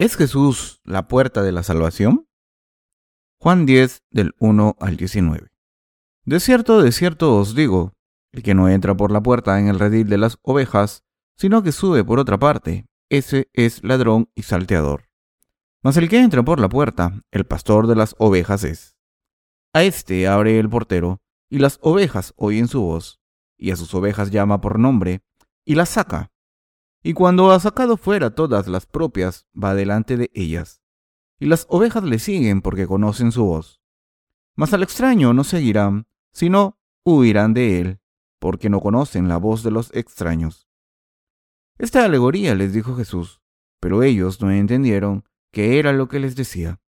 ¿Es Jesús la puerta de la salvación? Juan 10 del 1 al 19. De cierto, de cierto os digo, el que no entra por la puerta en el redil de las ovejas, sino que sube por otra parte, ese es ladrón y salteador. Mas el que entra por la puerta, el pastor de las ovejas es. A éste abre el portero, y las ovejas oyen su voz, y a sus ovejas llama por nombre, y las saca. Y cuando ha sacado fuera todas las propias, va delante de ellas. Y las ovejas le siguen porque conocen su voz. Mas al extraño no seguirán, sino huirán de él, porque no conocen la voz de los extraños. Esta alegoría les dijo Jesús, pero ellos no entendieron qué era lo que les decía.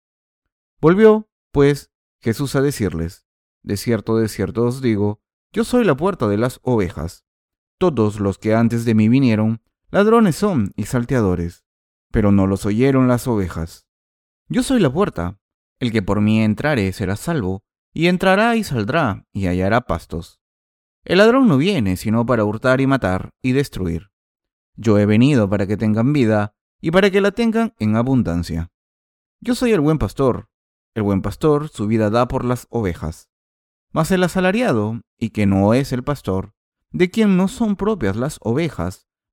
Volvió, pues, Jesús a decirles, De cierto, de cierto os digo, yo soy la puerta de las ovejas. Todos los que antes de mí vinieron Ladrones son y salteadores, pero no los oyeron las ovejas. Yo soy la puerta. El que por mí entrare será salvo, y entrará y saldrá y hallará pastos. El ladrón no viene sino para hurtar y matar y destruir. Yo he venido para que tengan vida y para que la tengan en abundancia. Yo soy el buen pastor. El buen pastor su vida da por las ovejas. Mas el asalariado, y que no es el pastor, de quien no son propias las ovejas,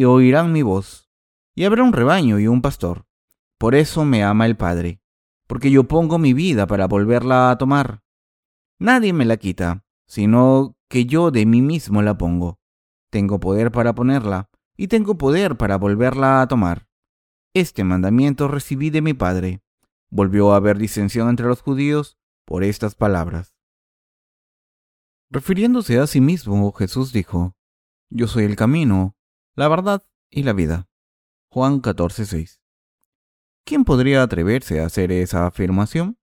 y oirán mi voz, y habrá un rebaño y un pastor. Por eso me ama el Padre, porque yo pongo mi vida para volverla a tomar. Nadie me la quita, sino que yo de mí mismo la pongo. Tengo poder para ponerla, y tengo poder para volverla a tomar. Este mandamiento recibí de mi Padre. Volvió a haber disensión entre los judíos por estas palabras. Refiriéndose a sí mismo, Jesús dijo, Yo soy el camino, la verdad y la vida. Juan 14:6. ¿Quién podría atreverse a hacer esa afirmación?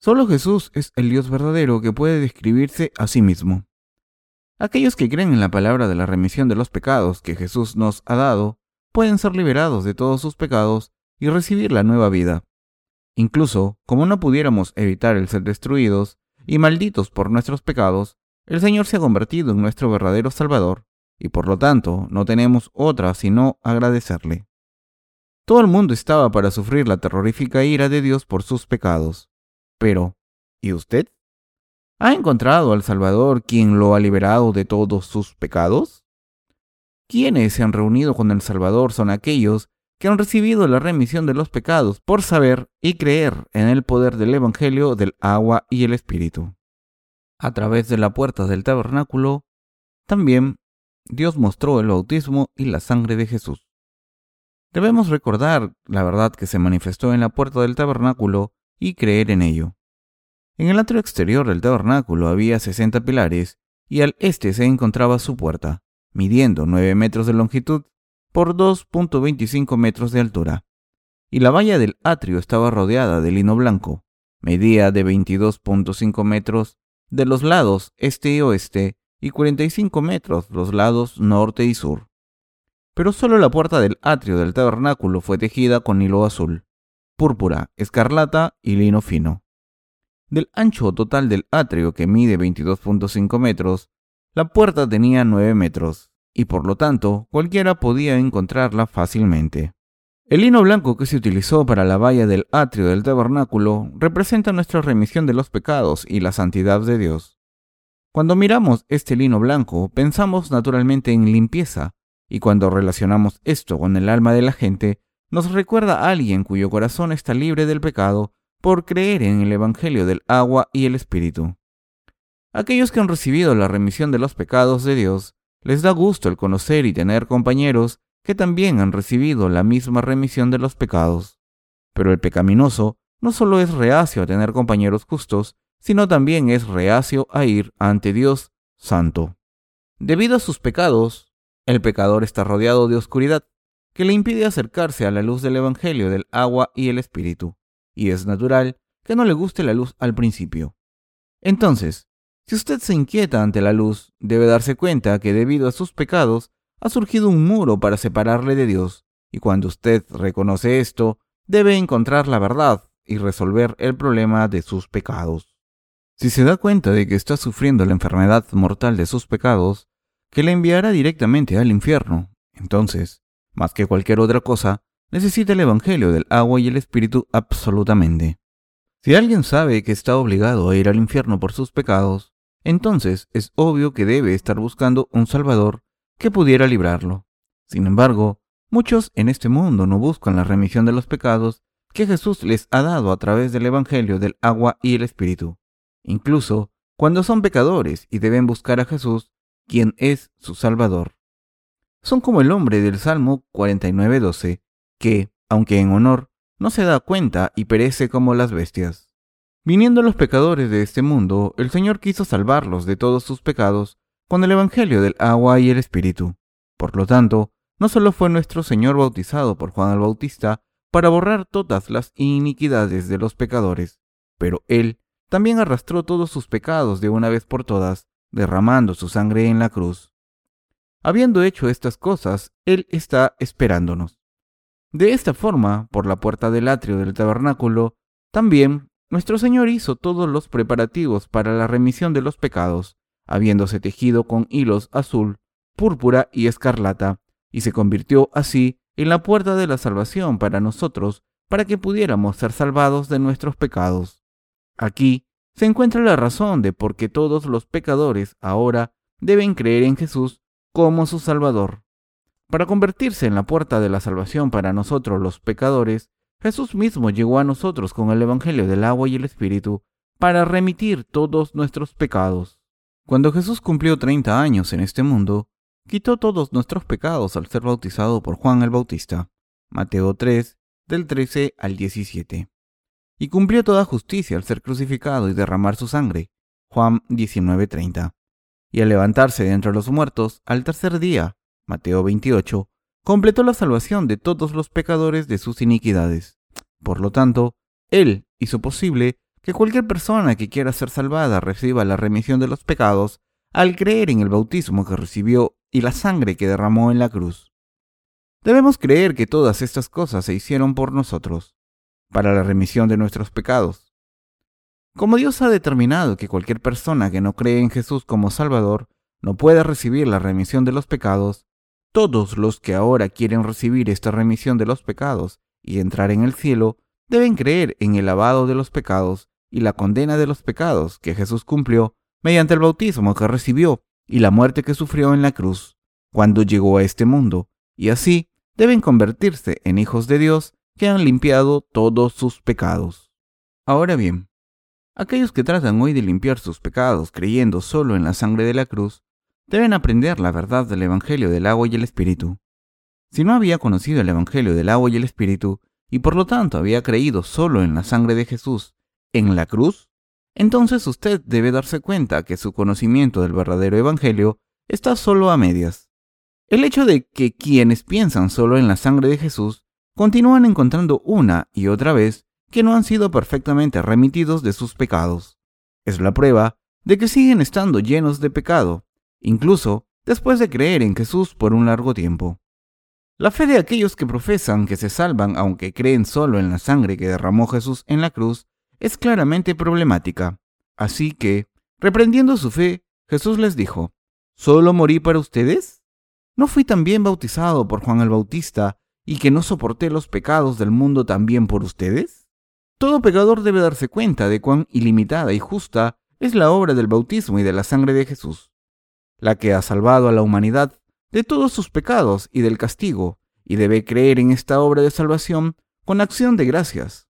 Solo Jesús es el Dios verdadero que puede describirse a sí mismo. Aquellos que creen en la palabra de la remisión de los pecados que Jesús nos ha dado pueden ser liberados de todos sus pecados y recibir la nueva vida. Incluso, como no pudiéramos evitar el ser destruidos y malditos por nuestros pecados, el Señor se ha convertido en nuestro verdadero Salvador y por lo tanto no tenemos otra sino agradecerle. Todo el mundo estaba para sufrir la terrorífica ira de Dios por sus pecados. Pero, ¿y usted? ¿Ha encontrado al Salvador quien lo ha liberado de todos sus pecados? Quienes se han reunido con el Salvador son aquellos que han recibido la remisión de los pecados por saber y creer en el poder del Evangelio del agua y el Espíritu. A través de la puerta del tabernáculo, también Dios mostró el bautismo y la sangre de Jesús. Debemos recordar la verdad que se manifestó en la puerta del tabernáculo y creer en ello. En el atrio exterior del tabernáculo había 60 pilares y al este se encontraba su puerta, midiendo 9 metros de longitud por 2.25 metros de altura. Y la valla del atrio estaba rodeada de lino blanco, medía de 22.5 metros de los lados este y oeste y 45 metros los lados norte y sur. Pero solo la puerta del atrio del tabernáculo fue tejida con hilo azul, púrpura, escarlata y lino fino. Del ancho total del atrio, que mide 22.5 metros, la puerta tenía 9 metros, y por lo tanto cualquiera podía encontrarla fácilmente. El lino blanco que se utilizó para la valla del atrio del tabernáculo representa nuestra remisión de los pecados y la santidad de Dios. Cuando miramos este lino blanco, pensamos naturalmente en limpieza, y cuando relacionamos esto con el alma de la gente, nos recuerda a alguien cuyo corazón está libre del pecado por creer en el Evangelio del agua y el Espíritu. Aquellos que han recibido la remisión de los pecados de Dios, les da gusto el conocer y tener compañeros que también han recibido la misma remisión de los pecados. Pero el pecaminoso no solo es reacio a tener compañeros justos, sino también es reacio a ir ante Dios Santo. Debido a sus pecados, el pecador está rodeado de oscuridad, que le impide acercarse a la luz del Evangelio del agua y el Espíritu, y es natural que no le guste la luz al principio. Entonces, si usted se inquieta ante la luz, debe darse cuenta que debido a sus pecados ha surgido un muro para separarle de Dios, y cuando usted reconoce esto, debe encontrar la verdad y resolver el problema de sus pecados. Si se da cuenta de que está sufriendo la enfermedad mortal de sus pecados, que le enviará directamente al infierno, entonces, más que cualquier otra cosa, necesita el Evangelio del agua y el Espíritu absolutamente. Si alguien sabe que está obligado a ir al infierno por sus pecados, entonces es obvio que debe estar buscando un Salvador que pudiera librarlo. Sin embargo, muchos en este mundo no buscan la remisión de los pecados que Jesús les ha dado a través del Evangelio del agua y el Espíritu. Incluso cuando son pecadores y deben buscar a Jesús, quien es su Salvador. Son como el hombre del Salmo 49.12, que, aunque en honor, no se da cuenta y perece como las bestias. Viniendo los pecadores de este mundo, el Señor quiso salvarlos de todos sus pecados con el Evangelio del agua y el Espíritu. Por lo tanto, no solo fue nuestro Señor bautizado por Juan el Bautista para borrar todas las iniquidades de los pecadores, pero Él también arrastró todos sus pecados de una vez por todas, derramando su sangre en la cruz. Habiendo hecho estas cosas, Él está esperándonos. De esta forma, por la puerta del atrio del tabernáculo, también nuestro Señor hizo todos los preparativos para la remisión de los pecados, habiéndose tejido con hilos azul, púrpura y escarlata, y se convirtió así en la puerta de la salvación para nosotros, para que pudiéramos ser salvados de nuestros pecados. Aquí se encuentra la razón de por qué todos los pecadores ahora deben creer en Jesús como su Salvador. Para convertirse en la puerta de la salvación para nosotros los pecadores, Jesús mismo llegó a nosotros con el Evangelio del agua y el Espíritu para remitir todos nuestros pecados. Cuando Jesús cumplió 30 años en este mundo, quitó todos nuestros pecados al ser bautizado por Juan el Bautista. Mateo 3, del 13 al 17. Y cumplió toda justicia al ser crucificado y derramar su sangre. Juan 19:30. Y al levantarse de entre los muertos al tercer día. Mateo 28, completó la salvación de todos los pecadores de sus iniquidades. Por lo tanto, Él hizo posible que cualquier persona que quiera ser salvada reciba la remisión de los pecados al creer en el bautismo que recibió y la sangre que derramó en la cruz. Debemos creer que todas estas cosas se hicieron por nosotros, para la remisión de nuestros pecados. Como Dios ha determinado que cualquier persona que no cree en Jesús como Salvador no puede recibir la remisión de los pecados, todos los que ahora quieren recibir esta remisión de los pecados y entrar en el cielo deben creer en el lavado de los pecados y la condena de los pecados que Jesús cumplió mediante el bautismo que recibió y la muerte que sufrió en la cruz cuando llegó a este mundo, y así deben convertirse en hijos de Dios que han limpiado todos sus pecados. Ahora bien, aquellos que tratan hoy de limpiar sus pecados creyendo solo en la sangre de la cruz deben aprender la verdad del Evangelio del agua y el Espíritu. Si no había conocido el Evangelio del agua y el Espíritu, y por lo tanto había creído solo en la sangre de Jesús en la cruz, entonces usted debe darse cuenta que su conocimiento del verdadero Evangelio está solo a medias. El hecho de que quienes piensan solo en la sangre de Jesús continúan encontrando una y otra vez que no han sido perfectamente remitidos de sus pecados. Es la prueba de que siguen estando llenos de pecado incluso después de creer en Jesús por un largo tiempo. La fe de aquellos que profesan que se salvan aunque creen solo en la sangre que derramó Jesús en la cruz es claramente problemática. Así que, reprendiendo su fe, Jesús les dijo, ¿Solo morí para ustedes? ¿No fui también bautizado por Juan el Bautista y que no soporté los pecados del mundo también por ustedes? Todo pecador debe darse cuenta de cuán ilimitada y justa es la obra del bautismo y de la sangre de Jesús la que ha salvado a la humanidad de todos sus pecados y del castigo, y debe creer en esta obra de salvación con acción de gracias.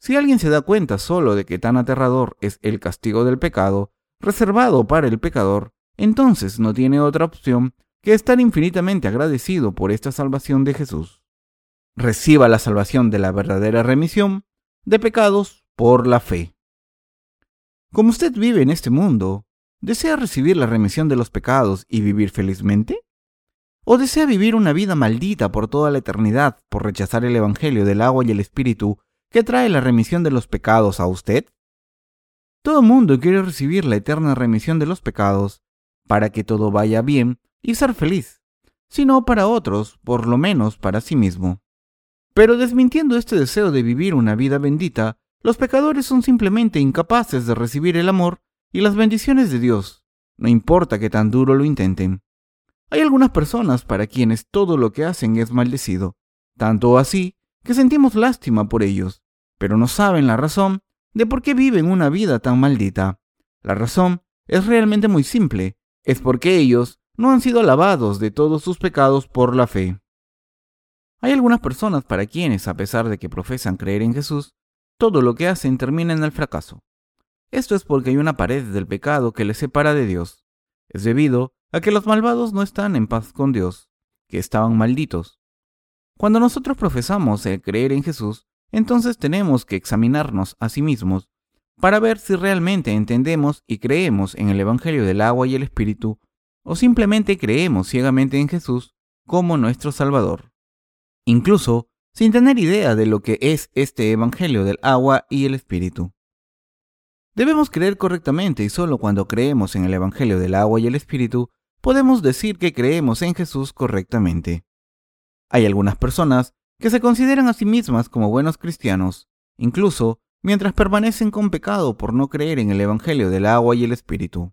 Si alguien se da cuenta solo de que tan aterrador es el castigo del pecado, reservado para el pecador, entonces no tiene otra opción que estar infinitamente agradecido por esta salvación de Jesús. Reciba la salvación de la verdadera remisión de pecados por la fe. Como usted vive en este mundo, ¿Desea recibir la remisión de los pecados y vivir felizmente? ¿O desea vivir una vida maldita por toda la eternidad por rechazar el Evangelio del agua y el Espíritu que trae la remisión de los pecados a usted? Todo mundo quiere recibir la eterna remisión de los pecados para que todo vaya bien y ser feliz, sino para otros, por lo menos para sí mismo. Pero desmintiendo este deseo de vivir una vida bendita, los pecadores son simplemente incapaces de recibir el amor y las bendiciones de Dios, no importa que tan duro lo intenten. Hay algunas personas para quienes todo lo que hacen es maldecido, tanto así que sentimos lástima por ellos, pero no saben la razón de por qué viven una vida tan maldita. La razón es realmente muy simple, es porque ellos no han sido lavados de todos sus pecados por la fe. Hay algunas personas para quienes, a pesar de que profesan creer en Jesús, todo lo que hacen termina en el fracaso. Esto es porque hay una pared del pecado que les separa de Dios. Es debido a que los malvados no están en paz con Dios, que estaban malditos. Cuando nosotros profesamos el creer en Jesús, entonces tenemos que examinarnos a sí mismos para ver si realmente entendemos y creemos en el Evangelio del agua y el Espíritu, o simplemente creemos ciegamente en Jesús como nuestro Salvador. Incluso sin tener idea de lo que es este Evangelio del agua y el Espíritu. Debemos creer correctamente y solo cuando creemos en el Evangelio del agua y el Espíritu podemos decir que creemos en Jesús correctamente. Hay algunas personas que se consideran a sí mismas como buenos cristianos, incluso mientras permanecen con pecado por no creer en el Evangelio del agua y el Espíritu.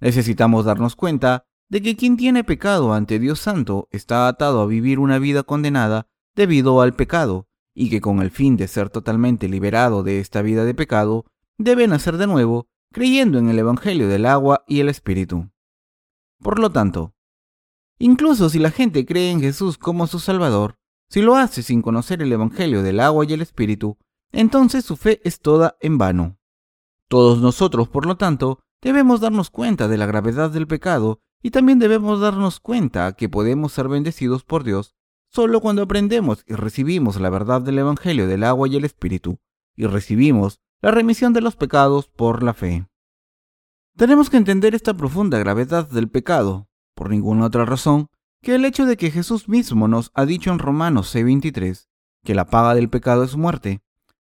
Necesitamos darnos cuenta de que quien tiene pecado ante Dios Santo está atado a vivir una vida condenada debido al pecado, y que con el fin de ser totalmente liberado de esta vida de pecado, debe nacer de nuevo creyendo en el Evangelio del agua y el Espíritu. Por lo tanto, incluso si la gente cree en Jesús como su Salvador, si lo hace sin conocer el Evangelio del agua y el Espíritu, entonces su fe es toda en vano. Todos nosotros, por lo tanto, debemos darnos cuenta de la gravedad del pecado y también debemos darnos cuenta que podemos ser bendecidos por Dios solo cuando aprendemos y recibimos la verdad del Evangelio del agua y el Espíritu, y recibimos la remisión de los pecados por la fe. Tenemos que entender esta profunda gravedad del pecado, por ninguna otra razón que el hecho de que Jesús mismo nos ha dicho en Romanos 6:23 que la paga del pecado es muerte.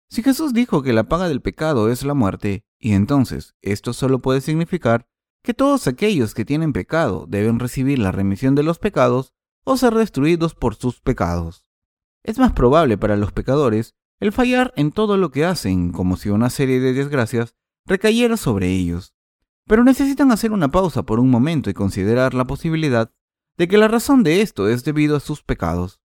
Si Jesús dijo que la paga del pecado es la muerte, y entonces esto solo puede significar que todos aquellos que tienen pecado deben recibir la remisión de los pecados o ser destruidos por sus pecados. Es más probable para los pecadores el fallar en todo lo que hacen, como si una serie de desgracias recayera sobre ellos, pero necesitan hacer una pausa por un momento y considerar la posibilidad de que la razón de esto es debido a sus pecados.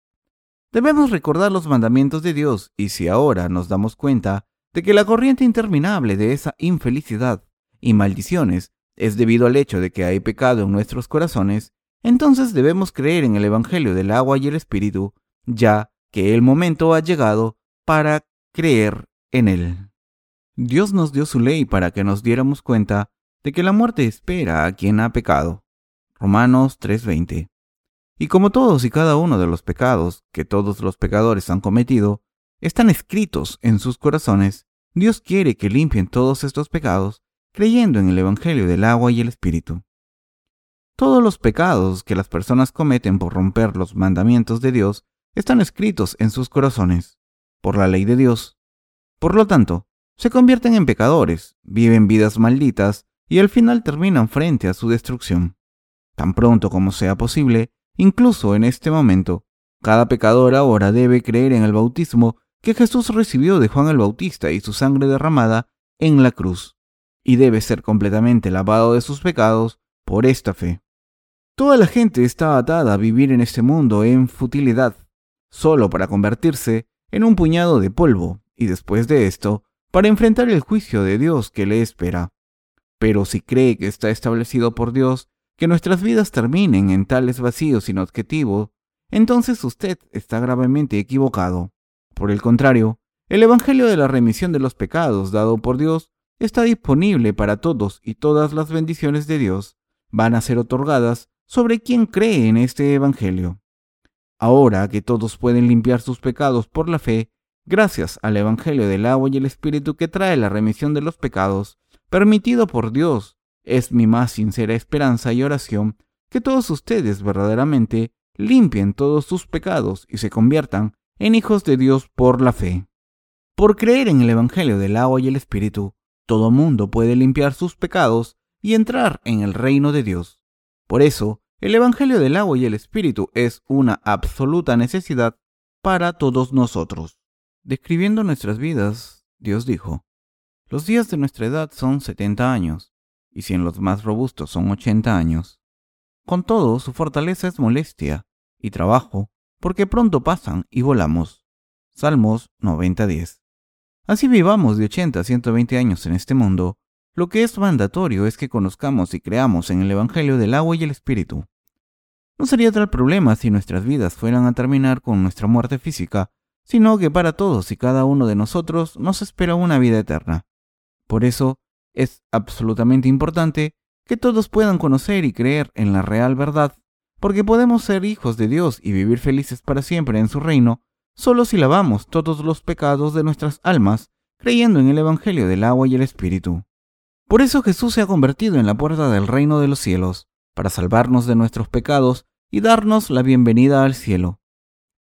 Debemos recordar los mandamientos de Dios y si ahora nos damos cuenta de que la corriente interminable de esa infelicidad y maldiciones es debido al hecho de que hay pecado en nuestros corazones, entonces debemos creer en el Evangelio del agua y el Espíritu, ya que el momento ha llegado para creer en él. Dios nos dio su ley para que nos diéramos cuenta de que la muerte espera a quien ha pecado. Romanos 3:20. Y como todos y cada uno de los pecados que todos los pecadores han cometido están escritos en sus corazones, Dios quiere que limpien todos estos pecados creyendo en el Evangelio del agua y el Espíritu. Todos los pecados que las personas cometen por romper los mandamientos de Dios están escritos en sus corazones, por la ley de Dios. Por lo tanto, se convierten en pecadores, viven vidas malditas y al final terminan frente a su destrucción. Tan pronto como sea posible, incluso en este momento, cada pecador ahora debe creer en el bautismo que Jesús recibió de Juan el Bautista y su sangre derramada en la cruz, y debe ser completamente lavado de sus pecados por esta fe. Toda la gente está atada a vivir en este mundo en futilidad, solo para convertirse en un puñado de polvo, y después de esto, para enfrentar el juicio de Dios que le espera. Pero si cree que está establecido por Dios que nuestras vidas terminen en tales vacíos sin objetivo, entonces usted está gravemente equivocado. Por el contrario, el Evangelio de la remisión de los pecados dado por Dios está disponible para todos y todas las bendiciones de Dios van a ser otorgadas sobre quien cree en este Evangelio. Ahora que todos pueden limpiar sus pecados por la fe, gracias al Evangelio del agua y el Espíritu que trae la remisión de los pecados, permitido por Dios. Es mi más sincera esperanza y oración que todos ustedes verdaderamente limpien todos sus pecados y se conviertan en hijos de Dios por la fe. Por creer en el Evangelio del agua y el Espíritu, todo mundo puede limpiar sus pecados y entrar en el reino de Dios. Por eso, el Evangelio del agua y el Espíritu es una absoluta necesidad para todos nosotros. Describiendo nuestras vidas, Dios dijo, los días de nuestra edad son 70 años, y si en los más robustos son 80 años. Con todo, su fortaleza es molestia y trabajo, porque pronto pasan y volamos. Salmos 90:10. Así vivamos de 80 a 120 años en este mundo, lo que es mandatorio es que conozcamos y creamos en el Evangelio del agua y el Espíritu. No sería tal problema si nuestras vidas fueran a terminar con nuestra muerte física, sino que para todos y cada uno de nosotros nos espera una vida eterna. Por eso, es absolutamente importante que todos puedan conocer y creer en la real verdad, porque podemos ser hijos de Dios y vivir felices para siempre en su reino, solo si lavamos todos los pecados de nuestras almas, creyendo en el Evangelio del agua y el Espíritu. Por eso Jesús se ha convertido en la puerta del reino de los cielos, para salvarnos de nuestros pecados y darnos la bienvenida al cielo.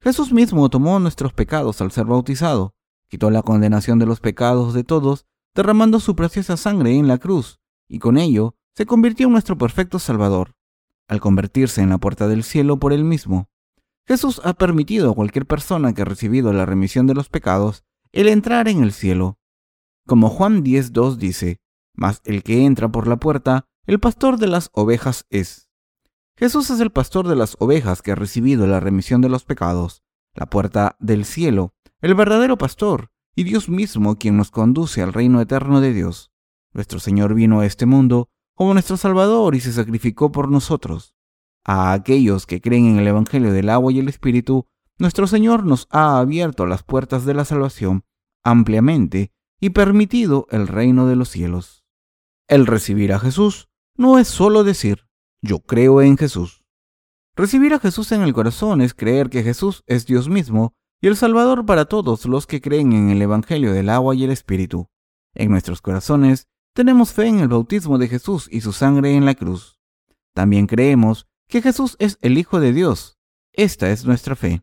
Jesús mismo tomó nuestros pecados al ser bautizado, quitó la condenación de los pecados de todos, derramando su preciosa sangre en la cruz, y con ello se convirtió en nuestro perfecto Salvador, al convertirse en la puerta del cielo por él mismo. Jesús ha permitido a cualquier persona que ha recibido la remisión de los pecados el entrar en el cielo. Como Juan 10.2 dice, mas el que entra por la puerta, el pastor de las ovejas es. Jesús es el pastor de las ovejas que ha recibido la remisión de los pecados, la puerta del cielo, el verdadero pastor, y Dios mismo quien nos conduce al reino eterno de Dios. Nuestro Señor vino a este mundo como nuestro Salvador y se sacrificó por nosotros. A aquellos que creen en el Evangelio del agua y el Espíritu, nuestro Señor nos ha abierto las puertas de la salvación ampliamente y permitido el reino de los cielos. El recibir a Jesús no es solo decir, yo creo en Jesús. Recibir a Jesús en el corazón es creer que Jesús es Dios mismo y el Salvador para todos los que creen en el Evangelio del agua y el Espíritu. En nuestros corazones tenemos fe en el bautismo de Jesús y su sangre en la cruz. También creemos que Jesús es el Hijo de Dios. Esta es nuestra fe.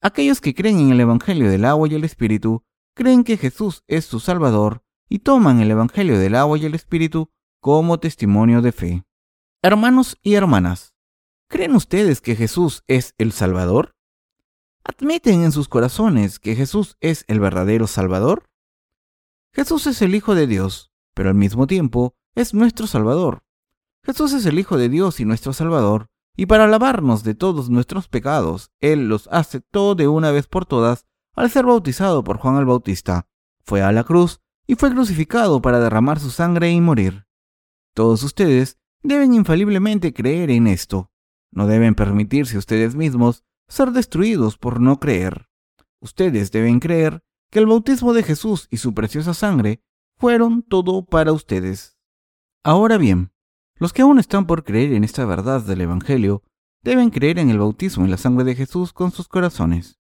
Aquellos que creen en el Evangelio del agua y el Espíritu creen que Jesús es su Salvador y toman el Evangelio del agua y el Espíritu como testimonio de fe. Hermanos y hermanas, ¿creen ustedes que Jesús es el Salvador? ¿Admiten en sus corazones que Jesús es el verdadero Salvador? Jesús es el Hijo de Dios, pero al mismo tiempo es nuestro Salvador. Jesús es el Hijo de Dios y nuestro Salvador, y para lavarnos de todos nuestros pecados, Él los aceptó de una vez por todas al ser bautizado por Juan el Bautista. Fue a la cruz y fue crucificado para derramar su sangre y morir. Todos ustedes deben infaliblemente creer en esto. No deben permitirse ustedes mismos ser destruidos por no creer. Ustedes deben creer que el bautismo de Jesús y su preciosa sangre fueron todo para ustedes. Ahora bien, los que aún están por creer en esta verdad del Evangelio deben creer en el bautismo en la sangre de Jesús con sus corazones.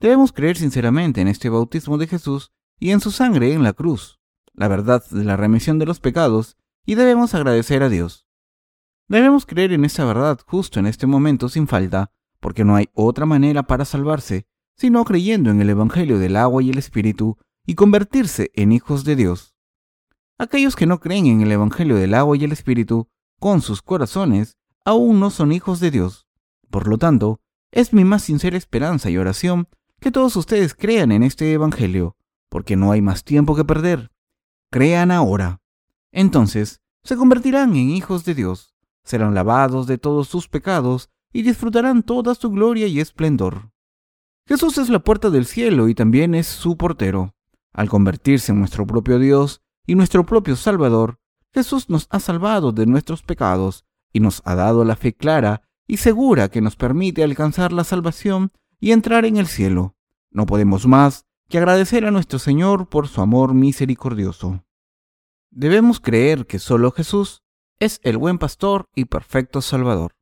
Debemos creer sinceramente en este bautismo de Jesús y en su sangre en la cruz, la verdad de la remisión de los pecados, y debemos agradecer a Dios. Debemos creer en esa verdad justo en este momento sin falta, porque no hay otra manera para salvarse, sino creyendo en el Evangelio del agua y el Espíritu y convertirse en hijos de Dios. Aquellos que no creen en el Evangelio del agua y el Espíritu, con sus corazones, aún no son hijos de Dios. Por lo tanto, es mi más sincera esperanza y oración que todos ustedes crean en este Evangelio, porque no hay más tiempo que perder. Crean ahora. Entonces se convertirán en hijos de Dios, serán lavados de todos sus pecados y disfrutarán toda su gloria y esplendor. Jesús es la puerta del cielo y también es su portero. Al convertirse en nuestro propio Dios y nuestro propio Salvador, Jesús nos ha salvado de nuestros pecados y nos ha dado la fe clara y segura que nos permite alcanzar la salvación y entrar en el cielo. No podemos más que agradecer a nuestro Señor por su amor misericordioso. Debemos creer que solo Jesús es el buen pastor y perfecto Salvador.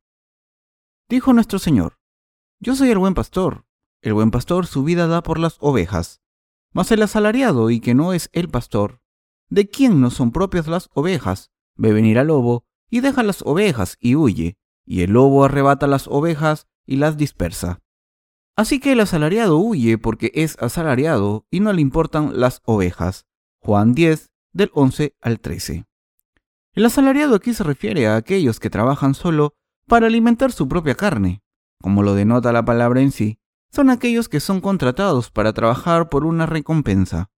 Dijo nuestro Señor, Yo soy el buen pastor, el buen pastor su vida da por las ovejas, mas el asalariado y que no es el pastor, de quien no son propias las ovejas, ve venir al lobo y deja las ovejas y huye, y el lobo arrebata las ovejas y las dispersa. Así que el asalariado huye porque es asalariado y no le importan las ovejas. Juan 10, del 11 al 13. El asalariado aquí se refiere a aquellos que trabajan solo para alimentar su propia carne. Como lo denota la palabra en sí, son aquellos que son contratados para trabajar por una recompensa.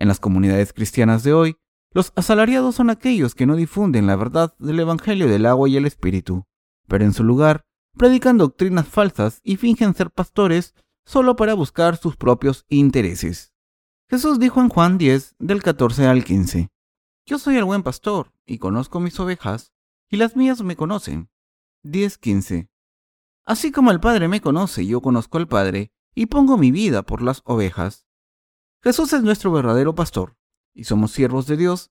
En las comunidades cristianas de hoy, los asalariados son aquellos que no difunden la verdad del Evangelio del agua y el Espíritu, pero en su lugar predican doctrinas falsas y fingen ser pastores solo para buscar sus propios intereses. Jesús dijo en Juan 10, del 14 al 15, Yo soy el buen pastor y conozco mis ovejas, y las mías me conocen. 10.15 Así como el Padre me conoce, yo conozco al Padre, y pongo mi vida por las ovejas. Jesús es nuestro verdadero pastor, y somos siervos de Dios,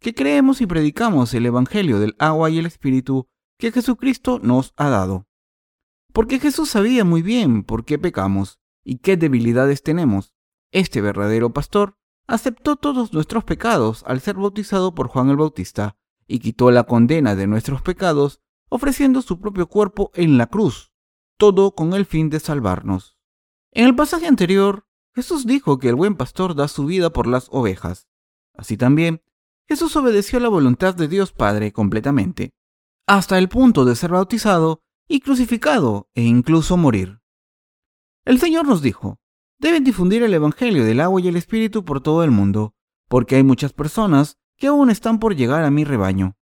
que creemos y predicamos el Evangelio del agua y el Espíritu que Jesucristo nos ha dado. Porque Jesús sabía muy bien por qué pecamos y qué debilidades tenemos. Este verdadero pastor aceptó todos nuestros pecados al ser bautizado por Juan el Bautista y quitó la condena de nuestros pecados ofreciendo su propio cuerpo en la cruz, todo con el fin de salvarnos. En el pasaje anterior, Jesús dijo que el buen pastor da su vida por las ovejas. Así también, Jesús obedeció la voluntad de Dios Padre completamente, hasta el punto de ser bautizado y crucificado e incluso morir. El Señor nos dijo, deben difundir el Evangelio del agua y el Espíritu por todo el mundo, porque hay muchas personas que aún están por llegar a mi rebaño.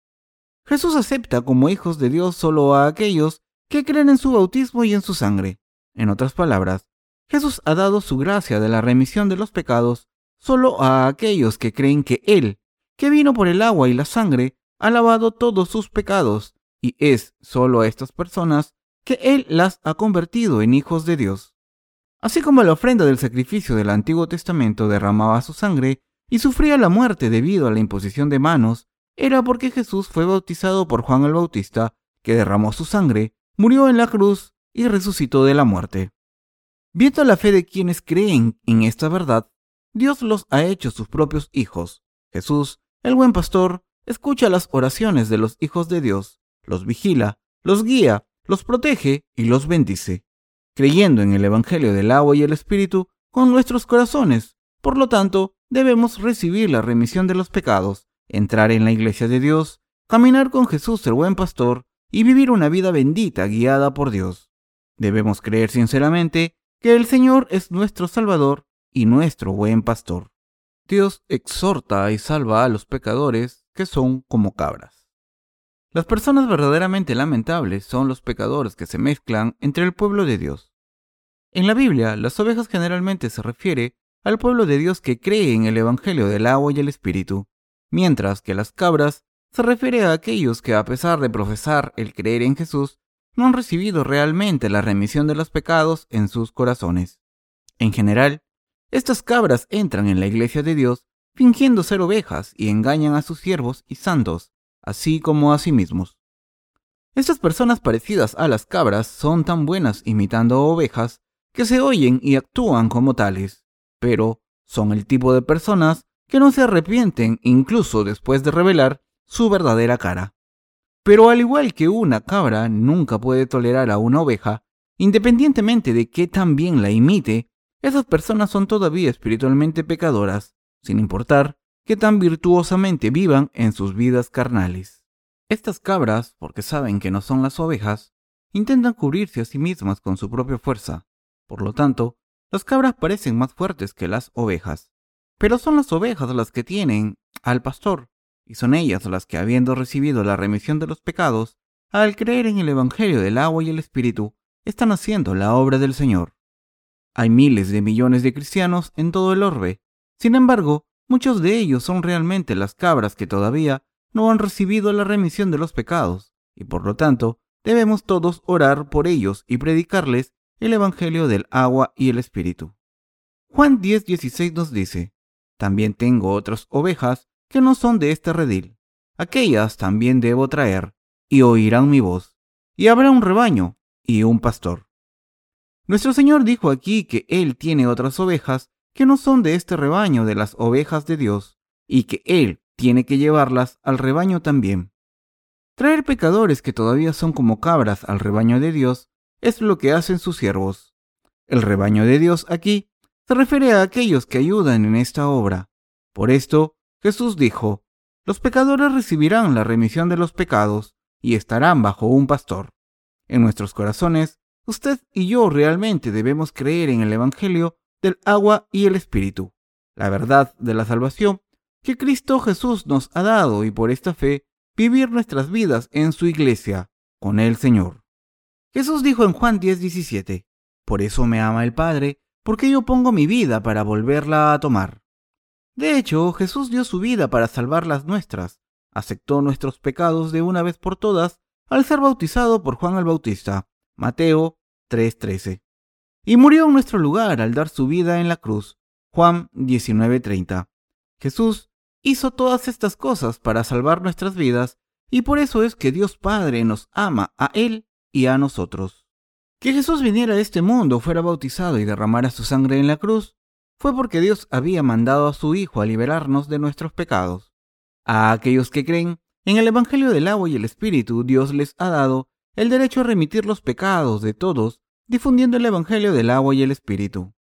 Jesús acepta como hijos de Dios solo a aquellos que creen en su bautismo y en su sangre. En otras palabras, Jesús ha dado su gracia de la remisión de los pecados solo a aquellos que creen que Él, que vino por el agua y la sangre, ha lavado todos sus pecados, y es solo a estas personas que Él las ha convertido en hijos de Dios. Así como la ofrenda del sacrificio del Antiguo Testamento derramaba su sangre y sufría la muerte debido a la imposición de manos, era porque Jesús fue bautizado por Juan el Bautista, que derramó su sangre, murió en la cruz y resucitó de la muerte. Viendo la fe de quienes creen en esta verdad, Dios los ha hecho sus propios hijos. Jesús, el buen pastor, escucha las oraciones de los hijos de Dios, los vigila, los guía, los protege y los bendice, creyendo en el Evangelio del agua y el Espíritu con nuestros corazones. Por lo tanto, debemos recibir la remisión de los pecados entrar en la iglesia de Dios, caminar con Jesús el buen pastor y vivir una vida bendita guiada por Dios. Debemos creer sinceramente que el Señor es nuestro Salvador y nuestro buen pastor. Dios exhorta y salva a los pecadores que son como cabras. Las personas verdaderamente lamentables son los pecadores que se mezclan entre el pueblo de Dios. En la Biblia, las ovejas generalmente se refiere al pueblo de Dios que cree en el Evangelio del agua y el Espíritu, mientras que las cabras se refiere a aquellos que a pesar de profesar el creer en Jesús, no han recibido realmente la remisión de los pecados en sus corazones. En general, estas cabras entran en la iglesia de Dios fingiendo ser ovejas y engañan a sus siervos y santos, así como a sí mismos. Estas personas parecidas a las cabras son tan buenas imitando ovejas que se oyen y actúan como tales, pero son el tipo de personas que no se arrepienten incluso después de revelar su verdadera cara. Pero al igual que una cabra nunca puede tolerar a una oveja, independientemente de que tan bien la imite, esas personas son todavía espiritualmente pecadoras, sin importar que tan virtuosamente vivan en sus vidas carnales. Estas cabras, porque saben que no son las ovejas, intentan cubrirse a sí mismas con su propia fuerza. Por lo tanto, las cabras parecen más fuertes que las ovejas. Pero son las ovejas las que tienen al pastor, y son ellas las que, habiendo recibido la remisión de los pecados, al creer en el Evangelio del agua y el Espíritu, están haciendo la obra del Señor. Hay miles de millones de cristianos en todo el orbe. Sin embargo, muchos de ellos son realmente las cabras que todavía no han recibido la remisión de los pecados, y por lo tanto debemos todos orar por ellos y predicarles el Evangelio del agua y el Espíritu. Juan 10:16 nos dice, también tengo otras ovejas que no son de este redil. Aquellas también debo traer, y oirán mi voz, y habrá un rebaño y un pastor. Nuestro Señor dijo aquí que Él tiene otras ovejas que no son de este rebaño de las ovejas de Dios, y que Él tiene que llevarlas al rebaño también. Traer pecadores que todavía son como cabras al rebaño de Dios es lo que hacen sus siervos. El rebaño de Dios aquí se refiere a aquellos que ayudan en esta obra. Por esto, Jesús dijo, los pecadores recibirán la remisión de los pecados y estarán bajo un pastor. En nuestros corazones, usted y yo realmente debemos creer en el Evangelio del agua y el Espíritu, la verdad de la salvación que Cristo Jesús nos ha dado y por esta fe vivir nuestras vidas en su iglesia con el Señor. Jesús dijo en Juan 10:17, Por eso me ama el Padre, porque yo pongo mi vida para volverla a tomar. De hecho, Jesús dio su vida para salvar las nuestras, aceptó nuestros pecados de una vez por todas al ser bautizado por Juan el Bautista, Mateo 3:13, y murió en nuestro lugar al dar su vida en la cruz, Juan 19:30. Jesús hizo todas estas cosas para salvar nuestras vidas y por eso es que Dios Padre nos ama a Él y a nosotros. Que Jesús viniera a este mundo, fuera bautizado y derramara su sangre en la cruz, fue porque Dios había mandado a su Hijo a liberarnos de nuestros pecados. A aquellos que creen en el Evangelio del agua y el Espíritu, Dios les ha dado el derecho a remitir los pecados de todos, difundiendo el Evangelio del agua y el Espíritu.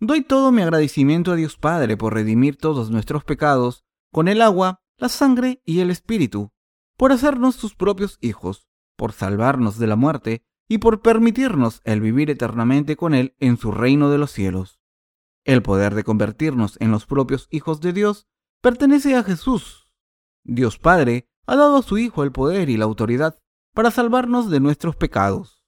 Doy todo mi agradecimiento a Dios Padre por redimir todos nuestros pecados con el agua, la sangre y el Espíritu, por hacernos sus propios hijos, por salvarnos de la muerte y por permitirnos el vivir eternamente con Él en su reino de los cielos. El poder de convertirnos en los propios hijos de Dios pertenece a Jesús. Dios Padre ha dado a su Hijo el poder y la autoridad para salvarnos de nuestros pecados.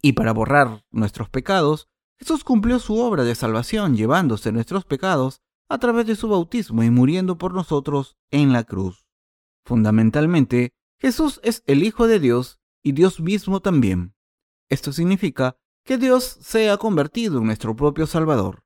Y para borrar nuestros pecados, Jesús cumplió su obra de salvación llevándose nuestros pecados a través de su bautismo y muriendo por nosotros en la cruz. Fundamentalmente, Jesús es el Hijo de Dios y Dios mismo también. Esto significa que Dios se ha convertido en nuestro propio Salvador.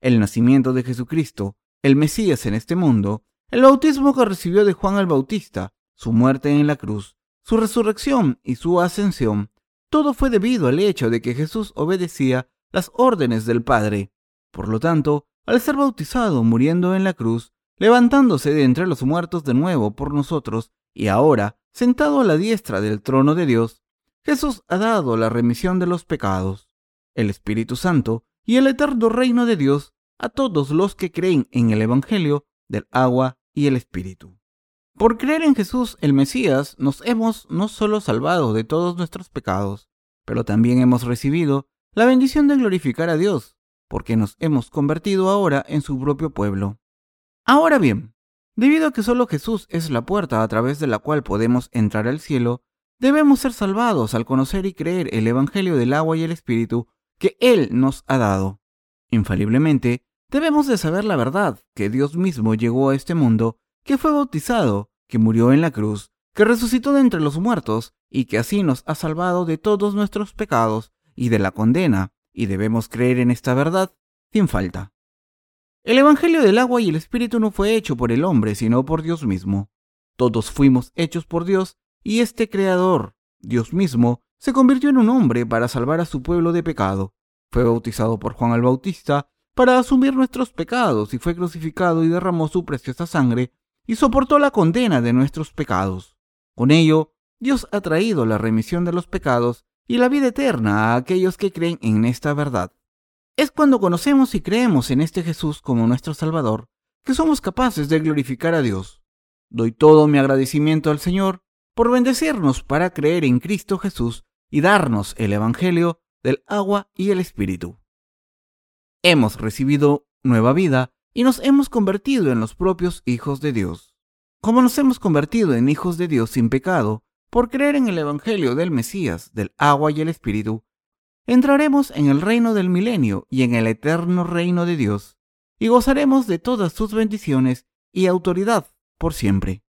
El nacimiento de Jesucristo, el Mesías en este mundo, el bautismo que recibió de Juan el Bautista, su muerte en la cruz, su resurrección y su ascensión, todo fue debido al hecho de que Jesús obedecía las órdenes del Padre. Por lo tanto, al ser bautizado muriendo en la cruz, levantándose de entre los muertos de nuevo por nosotros, y ahora sentado a la diestra del trono de Dios, Jesús ha dado la remisión de los pecados, el Espíritu Santo y el eterno reino de Dios a todos los que creen en el Evangelio del agua y el Espíritu. Por creer en Jesús el Mesías nos hemos no solo salvado de todos nuestros pecados, pero también hemos recibido la bendición de glorificar a Dios, porque nos hemos convertido ahora en su propio pueblo. Ahora bien, debido a que solo Jesús es la puerta a través de la cual podemos entrar al cielo, Debemos ser salvados al conocer y creer el Evangelio del agua y el Espíritu que Él nos ha dado. Infaliblemente, debemos de saber la verdad, que Dios mismo llegó a este mundo, que fue bautizado, que murió en la cruz, que resucitó de entre los muertos y que así nos ha salvado de todos nuestros pecados y de la condena, y debemos creer en esta verdad sin falta. El Evangelio del agua y el Espíritu no fue hecho por el hombre, sino por Dios mismo. Todos fuimos hechos por Dios y este Creador, Dios mismo, se convirtió en un hombre para salvar a su pueblo de pecado. Fue bautizado por Juan el Bautista para asumir nuestros pecados y fue crucificado y derramó su preciosa sangre y soportó la condena de nuestros pecados. Con ello, Dios ha traído la remisión de los pecados y la vida eterna a aquellos que creen en esta verdad. Es cuando conocemos y creemos en este Jesús como nuestro Salvador que somos capaces de glorificar a Dios. Doy todo mi agradecimiento al Señor por bendecirnos para creer en Cristo Jesús y darnos el Evangelio del agua y el Espíritu. Hemos recibido nueva vida y nos hemos convertido en los propios hijos de Dios. Como nos hemos convertido en hijos de Dios sin pecado, por creer en el Evangelio del Mesías, del agua y el Espíritu, entraremos en el reino del milenio y en el eterno reino de Dios, y gozaremos de todas sus bendiciones y autoridad por siempre.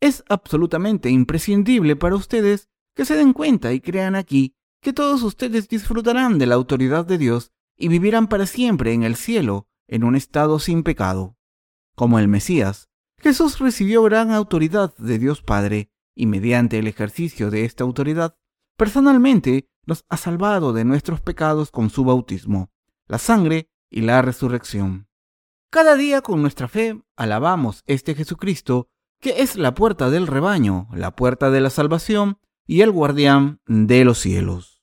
Es absolutamente imprescindible para ustedes que se den cuenta y crean aquí que todos ustedes disfrutarán de la autoridad de Dios y vivirán para siempre en el cielo, en un estado sin pecado. Como el Mesías, Jesús recibió gran autoridad de Dios Padre y mediante el ejercicio de esta autoridad, personalmente nos ha salvado de nuestros pecados con su bautismo, la sangre y la resurrección. Cada día con nuestra fe alabamos este Jesucristo que es la puerta del rebaño, la puerta de la salvación y el guardián de los cielos.